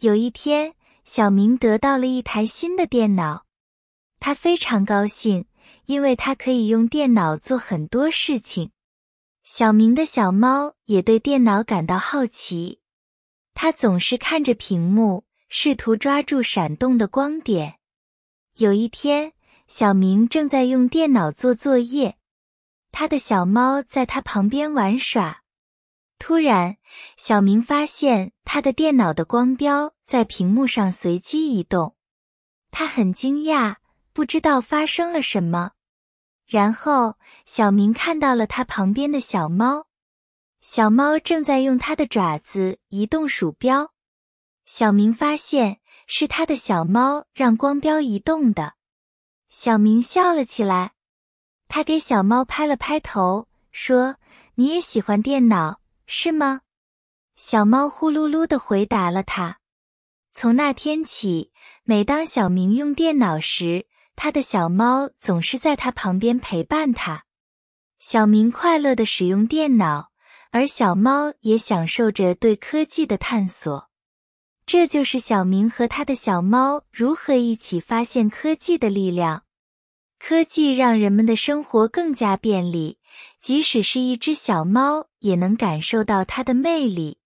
有一天，小明得到了一台新的电脑，他非常高兴，因为他可以用电脑做很多事情。小明的小猫也对电脑感到好奇，它总是看着屏幕，试图抓住闪动的光点。有一天，小明正在用电脑做作业，他的小猫在他旁边玩耍。突然，小明发现他的电脑的光标在屏幕上随机移动，他很惊讶，不知道发生了什么。然后，小明看到了他旁边的小猫，小猫正在用它的爪子移动鼠标。小明发现是他的小猫让光标移动的，小明笑了起来。他给小猫拍了拍头，说：“你也喜欢电脑。”是吗？小猫呼噜噜的回答了他。从那天起，每当小明用电脑时，他的小猫总是在他旁边陪伴他。小明快乐的使用电脑，而小猫也享受着对科技的探索。这就是小明和他的小猫如何一起发现科技的力量。科技让人们的生活更加便利。即使是一只小猫，也能感受到它的魅力。